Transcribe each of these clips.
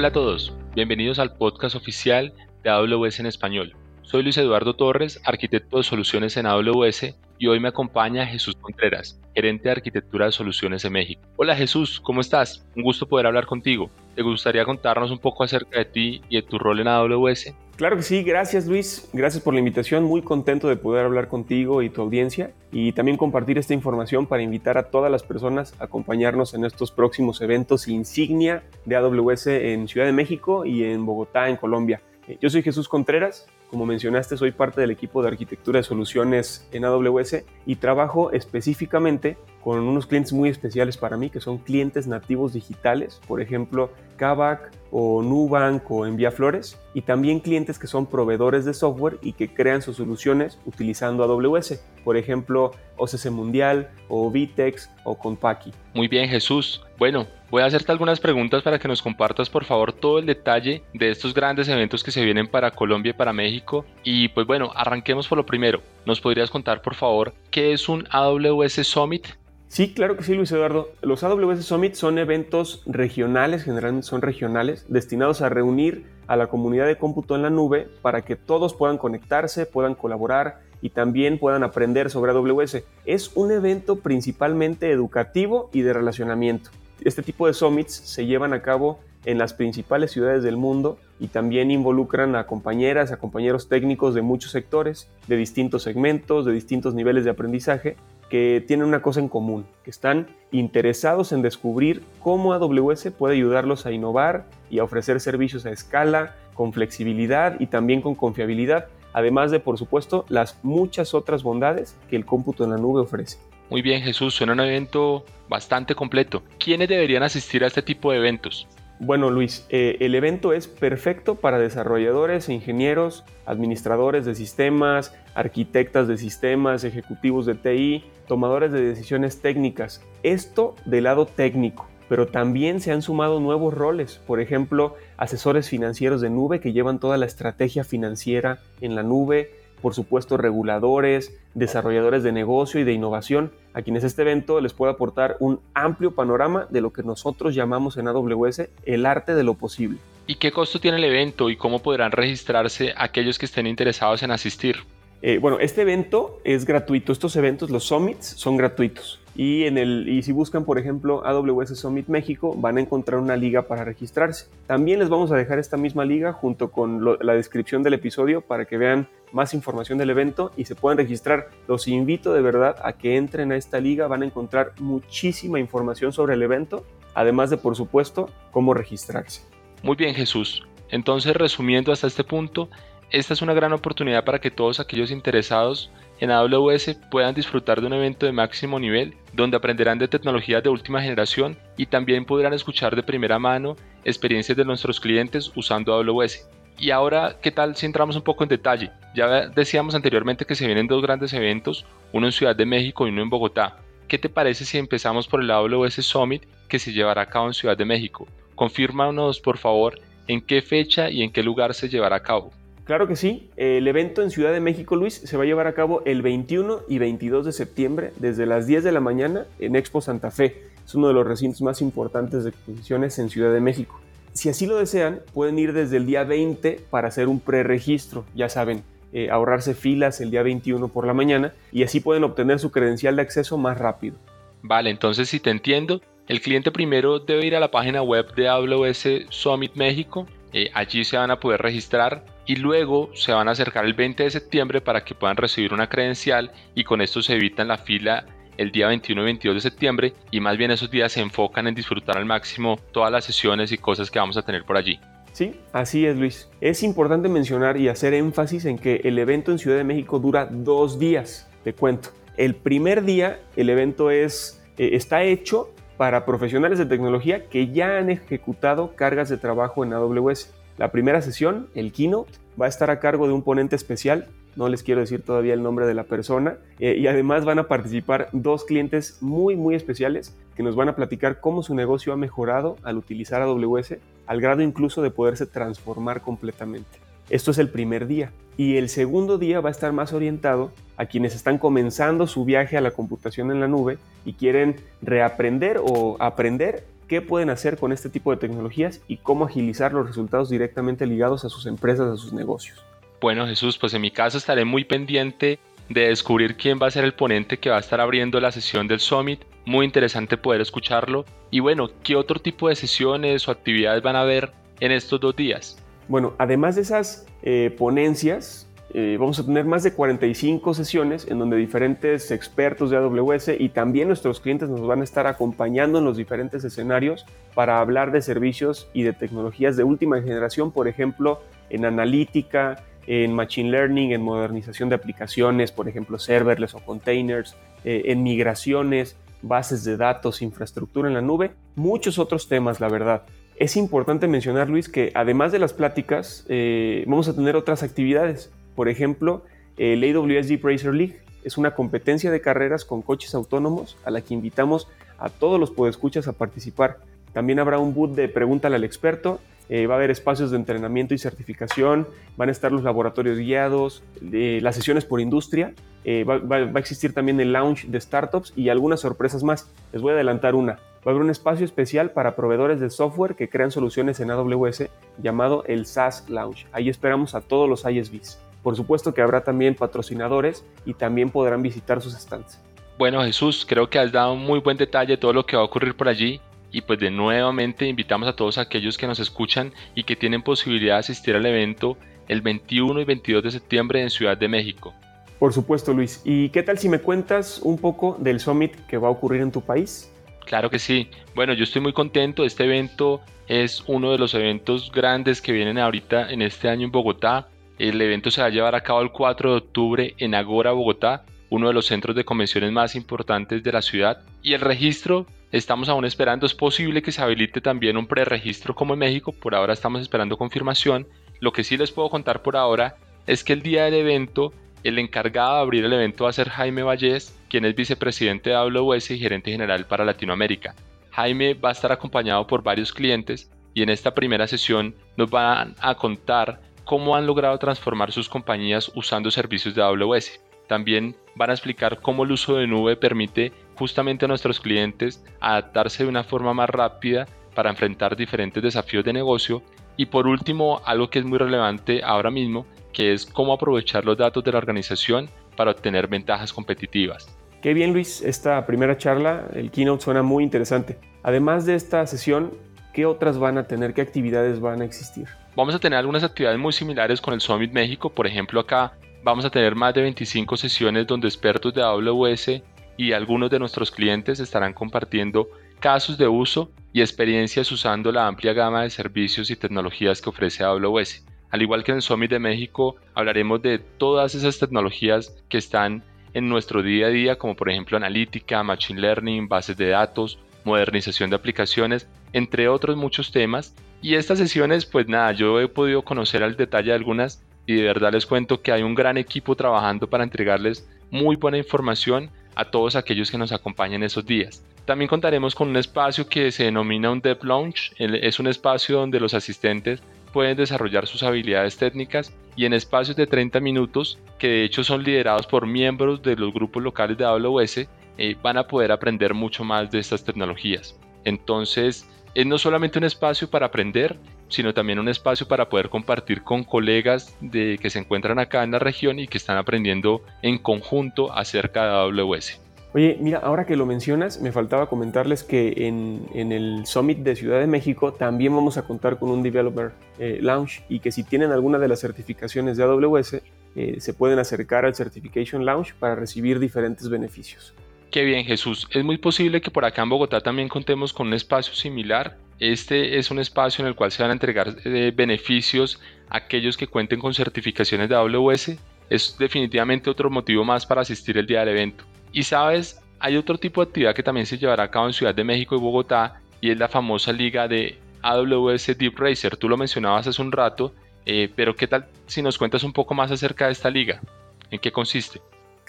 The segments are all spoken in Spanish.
Hola a todos, bienvenidos al podcast oficial de AWS en español. Soy Luis Eduardo Torres, arquitecto de soluciones en AWS y hoy me acompaña Jesús Contreras, gerente de arquitectura de soluciones en México. Hola Jesús, ¿cómo estás? Un gusto poder hablar contigo. ¿Te gustaría contarnos un poco acerca de ti y de tu rol en AWS? Claro que sí, gracias Luis, gracias por la invitación, muy contento de poder hablar contigo y tu audiencia y también compartir esta información para invitar a todas las personas a acompañarnos en estos próximos eventos insignia de AWS en Ciudad de México y en Bogotá, en Colombia. Yo soy Jesús Contreras, como mencionaste, soy parte del equipo de arquitectura de soluciones en AWS y trabajo específicamente con unos clientes muy especiales para mí, que son clientes nativos digitales, por ejemplo, Kavak o Nubank o Enviaflores, y también clientes que son proveedores de software y que crean sus soluciones utilizando AWS, por ejemplo, OCC Mundial o Vitex o Compaki. Muy bien, Jesús. Bueno, voy a hacerte algunas preguntas para que nos compartas por favor todo el detalle de estos grandes eventos que se vienen para Colombia y para México. Y pues bueno, arranquemos por lo primero. ¿Nos podrías contar por favor qué es un AWS Summit? Sí, claro que sí, Luis Eduardo. Los AWS Summit son eventos regionales, generalmente son regionales, destinados a reunir a la comunidad de cómputo en la nube para que todos puedan conectarse, puedan colaborar y también puedan aprender sobre AWS. Es un evento principalmente educativo y de relacionamiento. Este tipo de summits se llevan a cabo en las principales ciudades del mundo y también involucran a compañeras, a compañeros técnicos de muchos sectores, de distintos segmentos, de distintos niveles de aprendizaje, que tienen una cosa en común, que están interesados en descubrir cómo AWS puede ayudarlos a innovar y a ofrecer servicios a escala, con flexibilidad y también con confiabilidad, además de, por supuesto, las muchas otras bondades que el cómputo en la nube ofrece. Muy bien, Jesús, suena un evento bastante completo. ¿Quiénes deberían asistir a este tipo de eventos? Bueno, Luis, eh, el evento es perfecto para desarrolladores, ingenieros, administradores de sistemas, arquitectas de sistemas, ejecutivos de TI, tomadores de decisiones técnicas. Esto del lado técnico, pero también se han sumado nuevos roles, por ejemplo, asesores financieros de nube que llevan toda la estrategia financiera en la nube, por supuesto reguladores, desarrolladores de negocio y de innovación, a quienes este evento les puede aportar un amplio panorama de lo que nosotros llamamos en AWS el arte de lo posible. ¿Y qué costo tiene el evento y cómo podrán registrarse aquellos que estén interesados en asistir? Eh, bueno, este evento es gratuito. Estos eventos, los summits, son gratuitos. Y, en el, y si buscan, por ejemplo, AWS Summit México, van a encontrar una liga para registrarse. También les vamos a dejar esta misma liga junto con la descripción del episodio para que vean más información del evento y se puedan registrar. Los invito de verdad a que entren a esta liga, van a encontrar muchísima información sobre el evento, además de, por supuesto, cómo registrarse. Muy bien, Jesús. Entonces, resumiendo hasta este punto, esta es una gran oportunidad para que todos aquellos interesados en AWS puedan disfrutar de un evento de máximo nivel donde aprenderán de tecnologías de última generación y también podrán escuchar de primera mano experiencias de nuestros clientes usando AWS. Y ahora, ¿qué tal si entramos un poco en detalle? Ya decíamos anteriormente que se vienen dos grandes eventos, uno en Ciudad de México y uno en Bogotá. ¿Qué te parece si empezamos por el AWS Summit que se llevará a cabo en Ciudad de México? Confírmanos, por favor, en qué fecha y en qué lugar se llevará a cabo. Claro que sí. El evento en Ciudad de México, Luis, se va a llevar a cabo el 21 y 22 de septiembre desde las 10 de la mañana en Expo Santa Fe. Es uno de los recintos más importantes de exposiciones en Ciudad de México. Si así lo desean, pueden ir desde el día 20 para hacer un preregistro, ya saben, eh, ahorrarse filas el día 21 por la mañana y así pueden obtener su credencial de acceso más rápido. Vale, entonces si te entiendo, el cliente primero debe ir a la página web de AWS Summit México, eh, allí se van a poder registrar y luego se van a acercar el 20 de septiembre para que puedan recibir una credencial y con esto se evitan la fila el día 21 y 22 de septiembre y más bien esos días se enfocan en disfrutar al máximo todas las sesiones y cosas que vamos a tener por allí. Sí, así es Luis. Es importante mencionar y hacer énfasis en que el evento en Ciudad de México dura dos días, te cuento. El primer día el evento es, eh, está hecho para profesionales de tecnología que ya han ejecutado cargas de trabajo en AWS. La primera sesión, el keynote, va a estar a cargo de un ponente especial, no les quiero decir todavía el nombre de la persona, eh, y además van a participar dos clientes muy, muy especiales que nos van a platicar cómo su negocio ha mejorado al utilizar AWS, al grado incluso de poderse transformar completamente. Esto es el primer día. Y el segundo día va a estar más orientado a quienes están comenzando su viaje a la computación en la nube y quieren reaprender o aprender qué pueden hacer con este tipo de tecnologías y cómo agilizar los resultados directamente ligados a sus empresas, a sus negocios. Bueno Jesús, pues en mi caso estaré muy pendiente de descubrir quién va a ser el ponente que va a estar abriendo la sesión del Summit. Muy interesante poder escucharlo. Y bueno, ¿qué otro tipo de sesiones o actividades van a haber en estos dos días? Bueno, además de esas eh, ponencias, eh, vamos a tener más de 45 sesiones en donde diferentes expertos de AWS y también nuestros clientes nos van a estar acompañando en los diferentes escenarios para hablar de servicios y de tecnologías de última generación, por ejemplo, en analítica, en machine learning, en modernización de aplicaciones, por ejemplo, serverless o containers, eh, en migraciones, bases de datos, infraestructura en la nube, muchos otros temas, la verdad. Es importante mencionar, Luis, que además de las pláticas, eh, vamos a tener otras actividades. Por ejemplo, el AWS Deep Racer League es una competencia de carreras con coches autónomos a la que invitamos a todos los podescuchas a participar. También habrá un boot de Pregúntale al experto, eh, va a haber espacios de entrenamiento y certificación, van a estar los laboratorios guiados, las sesiones por industria, eh, va, a existir también el launch de startups y algunas sorpresas más. Les voy a adelantar una. Va a haber un espacio especial para proveedores de software que crean soluciones en AWS llamado el SaaS Launch. Ahí esperamos a todos los ISVs. Por supuesto que habrá también patrocinadores y también podrán visitar sus stands. Bueno Jesús, creo que has dado un muy buen detalle de todo lo que va a ocurrir por allí y pues de nuevamente invitamos a todos aquellos que nos escuchan y que tienen posibilidad de asistir al evento el 21 y 22 de septiembre en Ciudad de México. Por supuesto Luis, ¿y qué tal si me cuentas un poco del summit que va a ocurrir en tu país? Claro que sí. Bueno, yo estoy muy contento. Este evento es uno de los eventos grandes que vienen ahorita en este año en Bogotá. El evento se va a llevar a cabo el 4 de octubre en Agora, Bogotá, uno de los centros de convenciones más importantes de la ciudad. Y el registro, estamos aún esperando, es posible que se habilite también un preregistro como en México, por ahora estamos esperando confirmación. Lo que sí les puedo contar por ahora es que el día del evento, el encargado de abrir el evento va a ser Jaime Vallés, quien es vicepresidente de AWS y gerente general para Latinoamérica. Jaime va a estar acompañado por varios clientes y en esta primera sesión nos van a contar cómo han logrado transformar sus compañías usando servicios de AWS. También van a explicar cómo el uso de nube permite justamente a nuestros clientes adaptarse de una forma más rápida para enfrentar diferentes desafíos de negocio. Y por último, algo que es muy relevante ahora mismo, que es cómo aprovechar los datos de la organización para obtener ventajas competitivas. Qué bien Luis, esta primera charla, el keynote suena muy interesante. Además de esta sesión, ¿qué otras van a tener, qué actividades van a existir? Vamos a tener algunas actividades muy similares con el Summit México. Por ejemplo, acá vamos a tener más de 25 sesiones donde expertos de AWS y algunos de nuestros clientes estarán compartiendo casos de uso y experiencias usando la amplia gama de servicios y tecnologías que ofrece AWS. Al igual que en el Summit de México, hablaremos de todas esas tecnologías que están en nuestro día a día, como por ejemplo analítica, machine learning, bases de datos, modernización de aplicaciones, entre otros muchos temas y estas sesiones, pues nada, yo he podido conocer al detalle algunas y de verdad les cuento que hay un gran equipo trabajando para entregarles muy buena información a todos aquellos que nos acompañan esos días. También contaremos con un espacio que se denomina un Dev Launch. Es un espacio donde los asistentes pueden desarrollar sus habilidades técnicas y en espacios de 30 minutos, que de hecho son liderados por miembros de los grupos locales de AWS, eh, van a poder aprender mucho más de estas tecnologías. Entonces, es no solamente un espacio para aprender, sino también un espacio para poder compartir con colegas de, que se encuentran acá en la región y que están aprendiendo en conjunto acerca de AWS. Oye, mira, ahora que lo mencionas, me faltaba comentarles que en, el Summit de Ciudad de México también vamos a contar con un Developer eh, Lounge y que si tienen alguna de las certificaciones de AWS, eh, se pueden acercar al Certification Lounge para recibir diferentes beneficios. Qué bien Jesús, es muy posible que por acá en Bogotá también contemos con un espacio similar. Este es un espacio en el cual se van a entregar eh, beneficios a aquellos que cuenten con certificaciones de AWS. Es definitivamente otro motivo más para asistir el día del evento. Y sabes, hay otro tipo de actividad que también se llevará a cabo en Ciudad de México y Bogotá y es la famosa liga de AWS Deep Racer. Tú lo mencionabas hace un rato, eh, pero ¿qué tal si nos cuentas un poco más acerca de esta liga? ¿En qué consiste?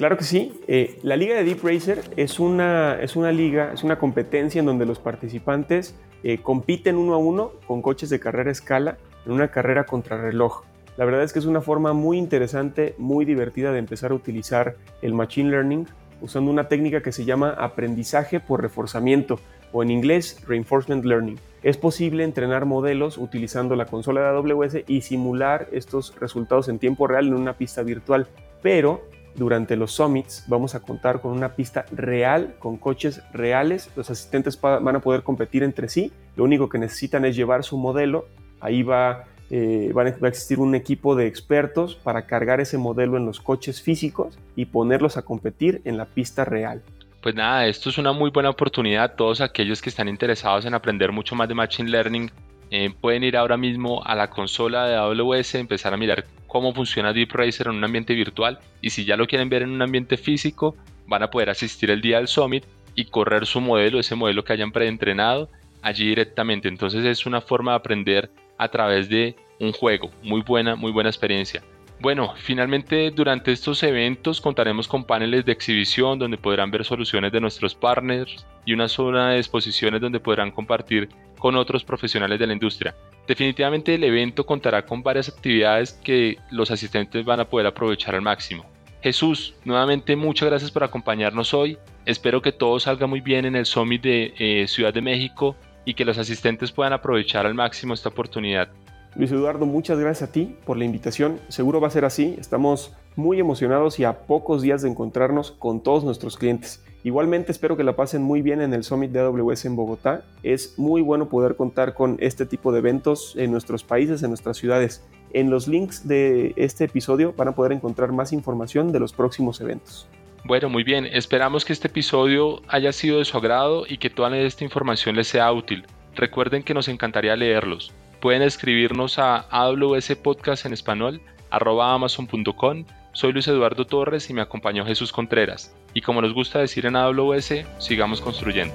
Claro que sí. Eh, la Liga de Deep Racer es una, es una liga, es una competencia en donde los participantes eh, compiten uno a uno con coches de carrera escala en una carrera contrarreloj. La verdad es que es una forma muy interesante, muy divertida de empezar a utilizar el Machine Learning usando una técnica que se llama aprendizaje por reforzamiento. o en inglés Reinforcement Learning. Es posible entrenar modelos utilizando la consola de AWS y simular estos resultados en tiempo real en una pista virtual, pero durante los summits vamos a contar con una pista real, con coches reales. Los asistentes van a poder competir entre sí. Lo único que necesitan es llevar su modelo. Ahí va, eh, va a existir un equipo de expertos para cargar ese modelo en los coches físicos y ponerlos a competir en la pista real. Pues nada, esto es una muy buena oportunidad. Todos aquellos que están interesados en aprender mucho más de Machine Learning eh, pueden ir ahora mismo a la consola de AWS, empezar a mirar cómo funciona Deep Racer en un ambiente virtual y si ya lo quieren ver en un ambiente físico, van a poder asistir el día del Summit y correr su modelo, ese modelo que hayan preentrenado allí directamente. Entonces es una forma de aprender a través de un juego. Muy buena, muy buena experiencia. Bueno, finalmente durante estos eventos contaremos con paneles de exhibición donde podrán ver soluciones de nuestros partners y una zona de exposiciones donde podrán compartir con otros profesionales de la industria. Definitivamente el evento contará con varias actividades que los asistentes van a poder aprovechar al máximo. Jesús, nuevamente muchas gracias por acompañarnos hoy. Espero que todo salga muy bien en el Summit de eh, Ciudad de México y que los asistentes puedan aprovechar al máximo esta oportunidad. Luis Eduardo, muchas gracias a ti por la invitación. Seguro va a ser así. Estamos muy emocionados y a pocos días de encontrarnos con todos nuestros clientes. Igualmente espero que la pasen muy bien en el Summit de AWS en Bogotá. Es muy bueno poder contar con este tipo de eventos en nuestros países, en nuestras ciudades. En los links de este episodio van a poder encontrar más información de los próximos eventos. Bueno, muy bien. Esperamos que este episodio haya sido de su agrado y que toda esta información les sea útil. Recuerden que nos encantaría leerlos. Pueden escribirnos a AWS en español, arroba amazon.com. Soy Luis Eduardo Torres y me acompañó Jesús Contreras. Y como nos gusta decir en AWS, sigamos construyendo.